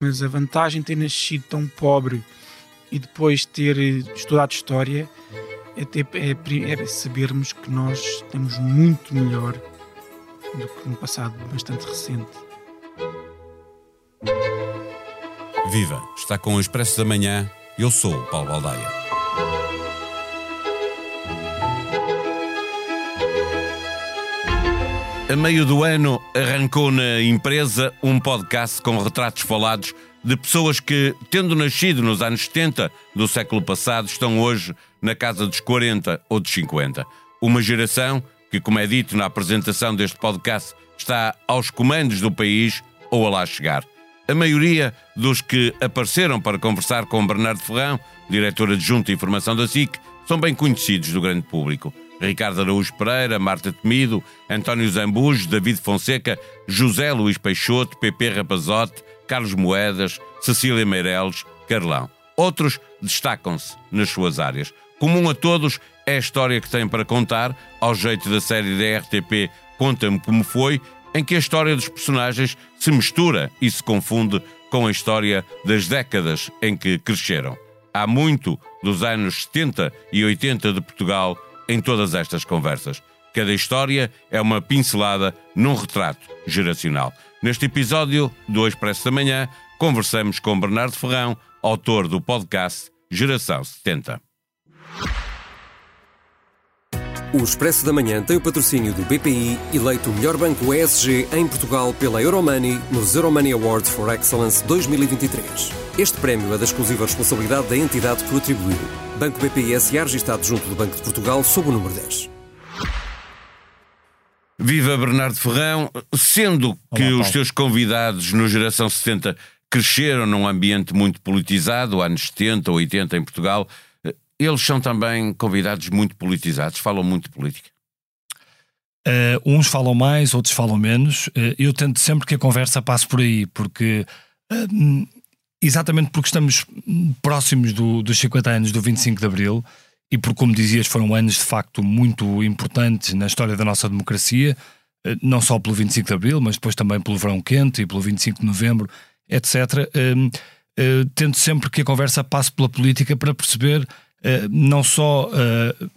Mas a vantagem de ter nascido tão pobre e depois ter estudado História é, ter, é, é sabermos que nós temos muito melhor do que no passado bastante recente. Viva! Está com o Expresso da Manhã. Eu sou o Paulo Baldaia. A meio do ano arrancou na empresa um podcast com retratos falados de pessoas que, tendo nascido nos anos 70 do século passado, estão hoje na casa dos 40 ou dos 50. Uma geração que, como é dito na apresentação deste podcast, está aos comandos do país ou a lá chegar. A maioria dos que apareceram para conversar com Bernardo Ferrão, diretor adjunto de informação da SIC, são bem conhecidos do grande público. Ricardo Araújo Pereira, Marta Temido, António Zambujo, David Fonseca, José Luís Peixoto, PP Rapazote, Carlos Moedas, Cecília Meireles, Carlão. Outros destacam-se nas suas áreas. Comum a todos é a história que têm para contar, ao jeito da série da RTP Conta-me Como Foi, em que a história dos personagens se mistura e se confunde com a história das décadas em que cresceram. Há muito dos anos 70 e 80 de Portugal em todas estas conversas. Cada história é uma pincelada num retrato geracional. Neste episódio do Expresso da Manhã, conversamos com Bernardo Ferrão, autor do podcast Geração 70. O Expresso da Manhã tem o patrocínio do BPI, eleito o melhor banco ESG em Portugal pela Euromoney nos Euromoney Awards for Excellence 2023. Este prémio é da exclusiva responsabilidade da entidade que o atribuiu. Banco BPI SA, registado junto do Banco de Portugal, sob o número 10. Viva Bernardo Ferrão, sendo que Olá, os seus convidados no Geração 70 cresceram num ambiente muito politizado, anos 70, 80 em Portugal, eles são também convidados muito politizados, falam muito de política. Uh, uns falam mais, outros falam menos. Uh, eu tento sempre que a conversa passe por aí, porque uh, exatamente porque estamos próximos do, dos 50 anos do 25 de Abril e porque, como dizias, foram anos de facto muito importantes na história da nossa democracia, não só pelo 25 de Abril, mas depois também pelo Verão Quente e pelo 25 de Novembro, etc. tento sempre que a conversa passe pela política para perceber não só uh,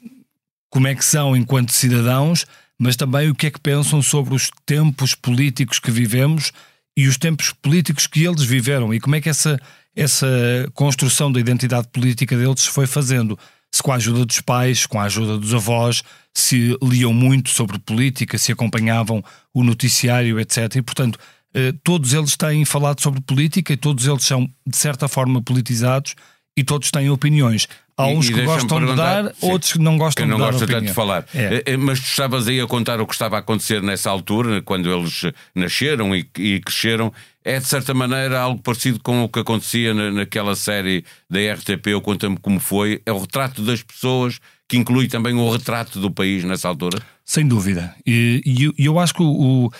como é que são enquanto cidadãos, mas também o que é que pensam sobre os tempos políticos que vivemos e os tempos políticos que eles viveram e como é que essa, essa construção da identidade política deles se foi fazendo. Se com a ajuda dos pais, com a ajuda dos avós, se liam muito sobre política, se acompanhavam o noticiário, etc. E, portanto, eh, todos eles têm falado sobre política e todos eles são, de certa forma, politizados e todos têm opiniões. Há uns e, que gostam de dar, sim, outros que não gostam que não de dar. Gosta tanto de falar. É. Eh, eh, mas tu estavas aí a contar o que estava a acontecer nessa altura, quando eles nasceram e, e cresceram. É de certa maneira algo parecido com o que acontecia na, naquela série da RTP, ou Conta-me Como Foi. É o retrato das pessoas que inclui também o retrato do país nessa altura? Sem dúvida. E, e eu acho que o, o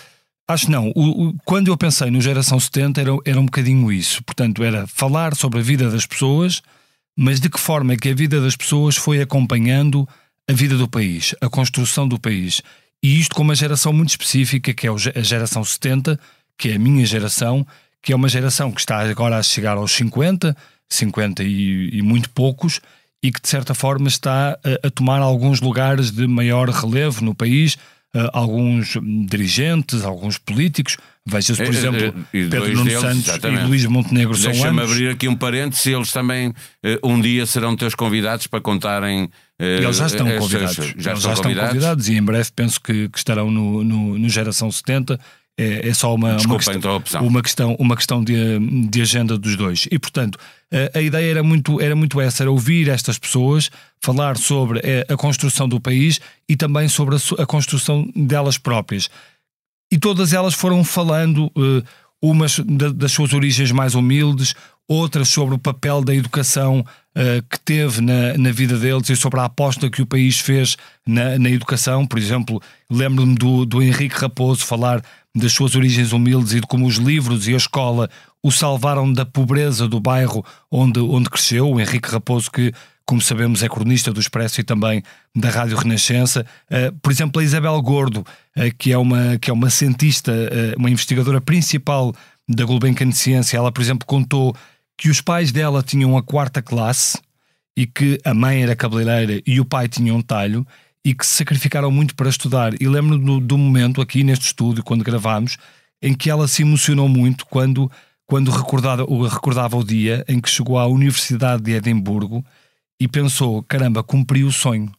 Acho não. O, o, quando eu pensei no Geração 70 era, era um bocadinho isso. Portanto, era falar sobre a vida das pessoas, mas de que forma é que a vida das pessoas foi acompanhando a vida do país, a construção do país. E isto com uma geração muito específica, que é a geração 70, que é a minha geração, que é uma geração que está agora a chegar aos 50, 50 e, e muito poucos, e que de certa forma está a, a tomar alguns lugares de maior relevo no país, alguns dirigentes, alguns políticos. Veja-se, por é, exemplo, é, Pedro Nuno Santos exatamente. e Luís Montenegro são Deixa-me abrir aqui um parênteses, eles também um dia serão teus convidados para contarem. Eles já estão convidados. Já, já, estão, convidados. convidados. e em breve penso que, que estarão no, no, no Geração 70 é, é só uma, Desculpa, uma, questão, uma questão, uma questão de, de agenda dos dois. E, portanto, a, a, ideia era muito, era muito essa, era ouvir estas pessoas, falar sobre a, é, a construção do país e também sobre a, a, construção delas próprias. E todas elas foram falando, uh, umas das suas origens mais humildes, outras sobre o papel da educação uh, que teve na, na vida deles e sobre a aposta que o país fez na, na educação. Por exemplo, lembro-me do, do Henrique Raposo falar das suas origens humildes e de como os livros e a escola o salvaram da pobreza do bairro onde, onde cresceu. O Henrique Raposo, que, como sabemos, é cronista do Expresso e também da Rádio Renascença. Uh, por exemplo, a Isabel Gordo, uh, que, é uma, que é uma cientista, uh, uma investigadora principal da Gulbenkian Ciência, ela, por exemplo, contou que os pais dela tinham a quarta classe e que a mãe era cabeleireira e o pai tinha um talho e que se sacrificaram muito para estudar. E lembro do, do momento aqui neste estúdio, quando gravámos, em que ela se emocionou muito quando, quando recordava, recordava o dia em que chegou à Universidade de Edimburgo e pensou: caramba, cumpri o sonho.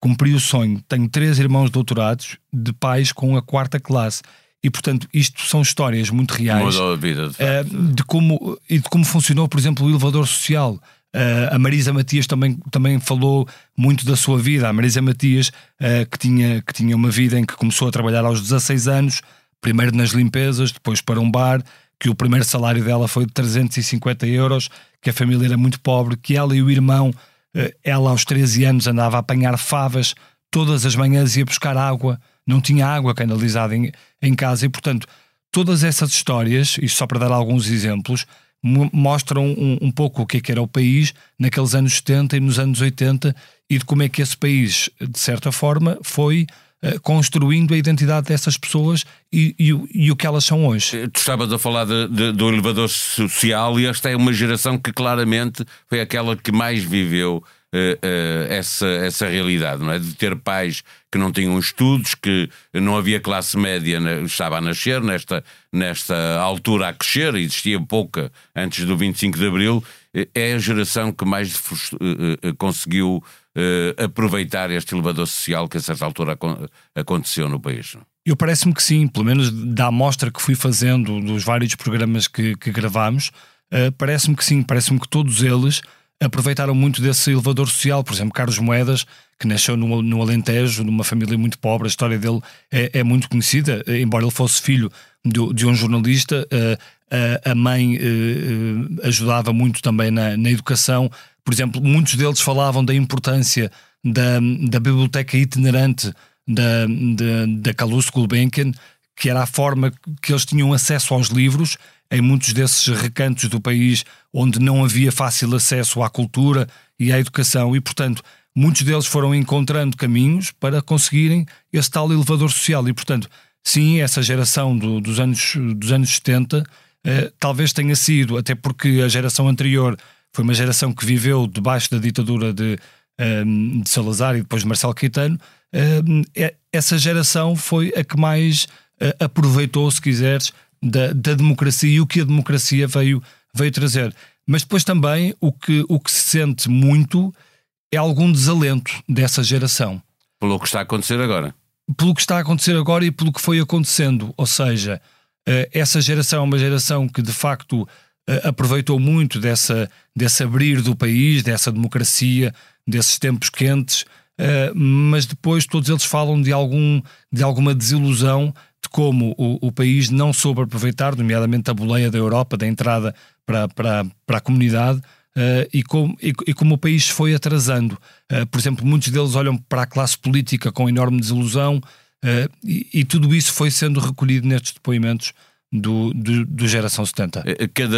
Cumpri o sonho. Tenho três irmãos doutorados de pais com a quarta classe. E, portanto, isto são histórias muito reais Mudou a vida, de, uh, de como, e de como funcionou, por exemplo, o elevador social. Uh, a Marisa Matias também, também falou muito da sua vida. A Marisa Matias, uh, que, tinha, que tinha uma vida em que começou a trabalhar aos 16 anos, primeiro nas limpezas, depois para um bar, que o primeiro salário dela foi de 350 euros, que a família era muito pobre, que ela e o irmão, uh, ela aos 13 anos andava a apanhar favas todas as manhãs ia buscar água, não tinha água canalizada em, em casa e, portanto, todas essas histórias, e só para dar alguns exemplos, mostram um, um, pouco o que, é que era o país naqueles anos 70 e nos anos 80 e de como é que esse país, de certa forma, foi uh, construindo a identidade dessas pessoas e, e, e, o que elas são hoje. Eh, tu estavas a falar de, de, do elevador social e esta é uma geração que claramente foi aquela que mais viveu essa, essa realidade, não é? De ter pais que não tinham estudos, que não havia classe média, estava a nascer, nesta, nesta altura a crescer, existia pouca antes do 25 de Abril, é a geração que mais conseguiu aproveitar este elevador social que a certa altura aconteceu no país. Eu parece-me que sim, pelo menos da amostra que fui fazendo dos vários programas que, que gravámos, parece-me que sim, parece-me que todos eles aproveitaram muito desse elevador social. Por exemplo, Carlos Moedas, que nasceu no, no Alentejo, numa família muito pobre, a história dele é, é muito conhecida, embora ele fosse filho de, de um jornalista. Uh, a mãe uh, ajudava muito também na, na, educação. Por exemplo, muitos deles falavam da importância da, da biblioteca itinerante da, da, da Calouste Gulbenkian, que era a forma que eles tinham acesso aos livros em muitos desses recantos do país onde não havia fácil acesso à cultura e à educação, e portanto muitos deles foram encontrando caminhos para conseguirem esse tal elevador social. E portanto, sim, essa geração do, dos, anos, dos anos 70 eh, talvez tenha sido, até porque a geração anterior foi uma geração que viveu debaixo da ditadura de, eh, de Salazar e depois de Marcelo Caetano. Eh, essa geração foi a que mais eh, aproveitou, se quiseres, da, da democracia e o que a democracia veio, veio trazer. Mas depois também o que, o que se sente muito é algum desalento dessa geração. Pelo que está a acontecer agora. Pelo que está a acontecer agora e pelo que foi acontecendo. Ou seja, eh, essa geração é uma geração que de facto eh, aproveitou muito dessa, desse abrir do país, dessa democracia, desses tempos quentes, eh, mas depois todos eles falam de, algum, de alguma desilusão de como o, o país não soube aproveitar, nomeadamente a boleia da Europa, da entrada para, para, para a comunidade, uh, e, como, e, e, como o país foi atrasando. Uh, por exemplo, muitos deles olham para a classe política com enorme desilusão, uh, e, e, tudo isso foi sendo recolhido nestes depoimentos do, do, do Geração 70. Cada,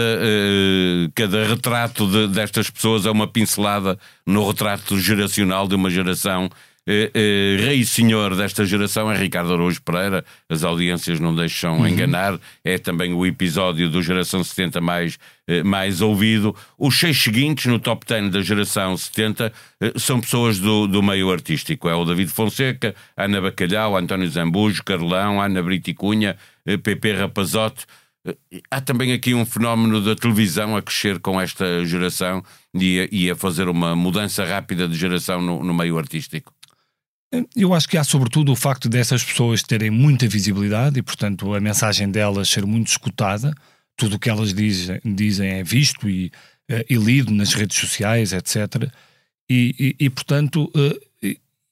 cada retrato de, destas pessoas é uma pincelada no retrato geracional de uma geração eh, eh, rei e senhor desta geração é Ricardo Araújo Pereira, as audiências não deixam uhum. enganar, é também o episódio do Geração 70 mais, eh, mais ouvido. Os seis seguintes no top 10 da Geração 70 eh, são pessoas do, do meio artístico, é o David Fonseca, Ana Bacalhau, António Zambujo, Carlão, Ana Brito Cunha, Pepe Rapazote. Há também aqui um fenómeno da televisão a crescer com esta geração e a, e a fazer uma mudança rápida de geração no, no meio artístico. Eu acho que há sobretudo o facto dessas pessoas terem muita visibilidade e, portanto, a mensagem delas ser muito escutada. Tudo o que elas dizem, dizem é visto e, uh, e lido nas redes sociais, etc. E, e, e portanto, uh,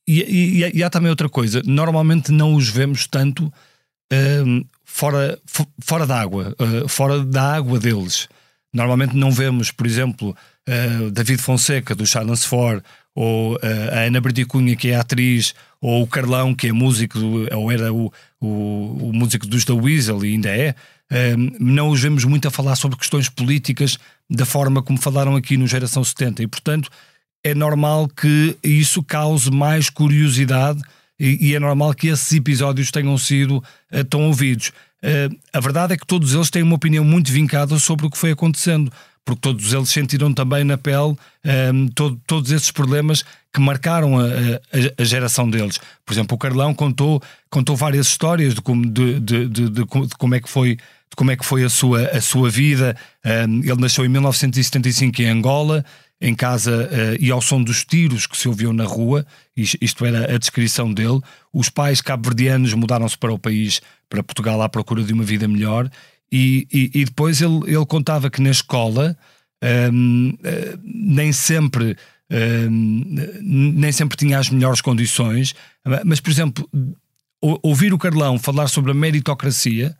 e, há também outra coisa: normalmente não os vemos tanto uh, fora, fora da água, fora da água deles. Normalmente não vemos, por exemplo, David Fonseca do Silence 4 ou uh, a Ana Berdicunha, que é atriz, ou o Carlão, que é músico, ou era o, o, o músico dos The Weasel e ainda é, uh, não os vemos muito a falar sobre questões políticas da forma como falaram aqui no Geração 70 e, portanto, é normal que isso cause mais curiosidade e, e é normal que esses episódios tenham sido uh, tão ouvidos. uh, a verdade é que todos eles têm uma opinião muito vincada sobre o que foi acontecendo, porque todos eles sentiram também na pele um, todo, todos esses problemas que marcaram a, a, a, geração deles. Por exemplo, o Carlão contou, contou várias histórias de como, de, de, de, de como é que foi como é que foi a sua, a sua vida. Um, ele nasceu em 1975 em Angola, em casa uh, e ao som dos tiros que se ouviam na rua, isto era a descrição dele. Os pais cabo-verdianos mudaram-se para o país, para Portugal, à procura de uma vida melhor, e, e, e depois ele, ele contava que na escola um, eh, nem sempre. nem sempre tinha as melhores condições, mas, por exemplo, ouvir o Carlão falar sobre a meritocracia,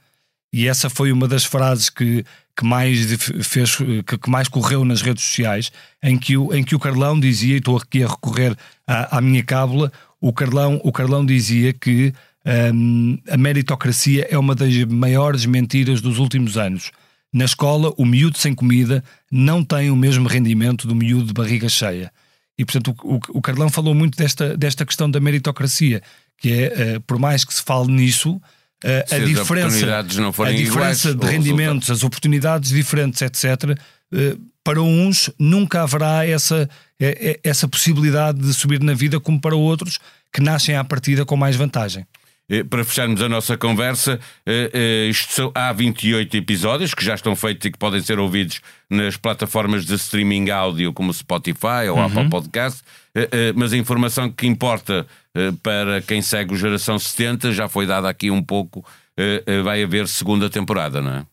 e essa foi uma das frases que, que mais fez que, que, mais correu nas redes sociais, em que o, em que o Carlão dizia, e estou aqui a recorrer à, à minha cábula, o Carlão, o Carlão dizia que um, a meritocracia é uma das maiores mentiras dos últimos anos. Na escola, o miúdo sem comida não tem o mesmo rendimento do miúdo de barriga cheia. E, portanto, o, o, Carlão falou muito desta, desta questão da meritocracia, que é, uh, por mais que se fale nisso, uh, a diferença, a diferença iguais, de rendimentos, as oportunidades diferentes, etc., uh, eh, para uns nunca haverá essa, essa possibilidade de subir na vida, como para outros que nascem à partida com mais vantagem. Eh, para fecharmos a nossa conversa, isto são, há 28 episódios que já estão feitos e que podem ser ouvidos nas plataformas de streaming áudio como Spotify ou uhum. Apple Podcast, mas a informação que importa eh, para quem segue o Geração 70, já foi dada aqui um pouco, eh, eh, vai haver segunda temporada, não é?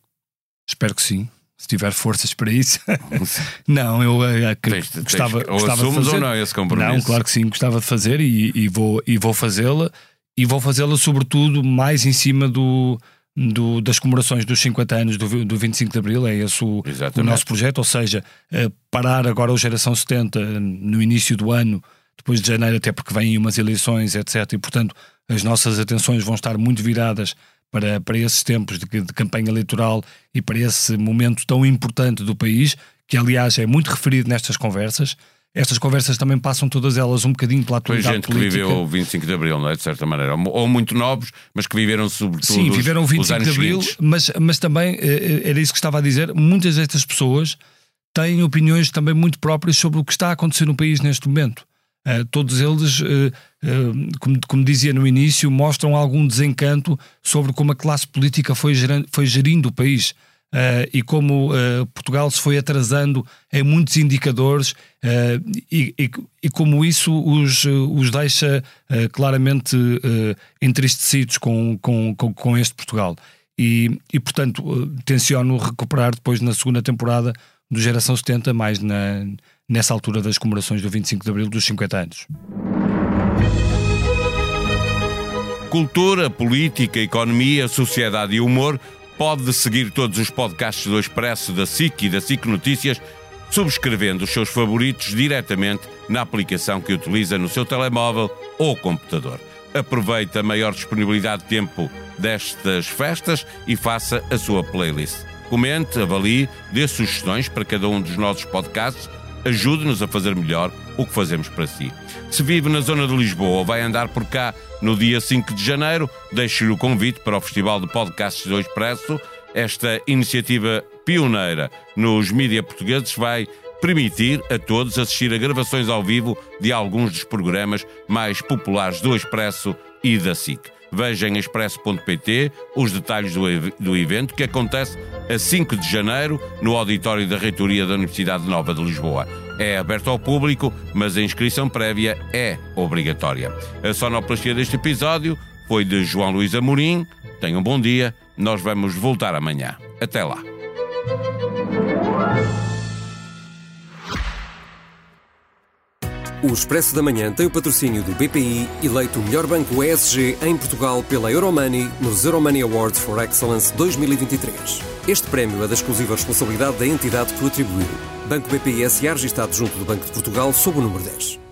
Espero que sim. Se tiver forças para isso. não, eu uh, tens, gostava, tens, ou gostava de fazer. ou não esse compromisso? Não, claro que sim, gostava de fazer e, e vou, e vou fazê-la. E vou fazê-la, sobretudo, mais em cima do, do, das comemorações dos 50 anos do, do 25 de Abril, é esse o, o nosso projeto, ou seja, uh, parar agora o Geração 70 no início do ano depois de janeiro, até porque vêm umas eleições, etc. E, portanto, as nossas atenções vão estar muito viradas para, para esses tempos de, de campanha eleitoral e para esse momento tão importante do país, que, aliás, é muito referido nestas conversas. Estas conversas também passam todas elas um bocadinho pela atualidade gente política. que viveu o 25 de Abril, não é? De certa maneira. Ou muito novos, mas que viveram sobretudo Sim, viveram o 25 de Abril, mas, mas também, eh, eh, era isso que estava a dizer, muitas destas pessoas têm opiniões também muito próprias sobre o que está a acontecer no país neste momento. Uh, todos eles, uh, uh, como, como, dizia no início, mostram algum desencanto sobre como a classe política foi, gerando, foi gerindo o país e como Portugal se foi atrasando em muitos indicadores e, e, e, como isso os, os deixa claramente entristecidos com, com, com, com, este Portugal. E, e portanto, tenciono recuperar depois na segunda temporada do Geração 70, mais na nessa altura das comemorações do 25 de Abril dos 50 anos. Cultura, política, economia, sociedade e humor pode seguir todos os podcasts do Expresso, da SIC e da SIC Notícias, subscrevendo os seus favoritos diretamente na aplicação que utiliza no seu telemóvel ou computador. Aproveite a maior disponibilidade de tempo destas festas e faça a sua playlist. Comente, avalie, dê sugestões para cada um dos nossos podcasts ajude-nos a fazer melhor o que fazemos para si. Se vive na zona de Lisboa ou vai andar por cá no dia 5 de janeiro, deixe-lhe o convite para o Festival de Podcasts do Expresso. Esta iniciativa pioneira nos mídias portugueses vai permitir a todos assistir a gravações ao vivo de alguns dos programas mais populares do Expresso e da SIC. Veja em expresso.pt os detalhes do, do evento que acontece a 5 de janeiro no auditório da Reitoria da Universidade Nova de Lisboa. É aberto ao público, mas a inscrição prévia é obrigatória. A sonoplastia deste episódio foi de João Luís Amorim. Tenham um bom dia. Nós vamos voltar amanhã. Até lá. O Expresso da Manhã tem o patrocínio do BPI, eleito o melhor banco ESG em Portugal pela Euromoney nos Euromoney Awards for Excellence 2023. Este prémio é da exclusiva responsabilidade da entidade que o atribuiu. Banco BPI SA registado junto do Banco de Portugal sob o número 10.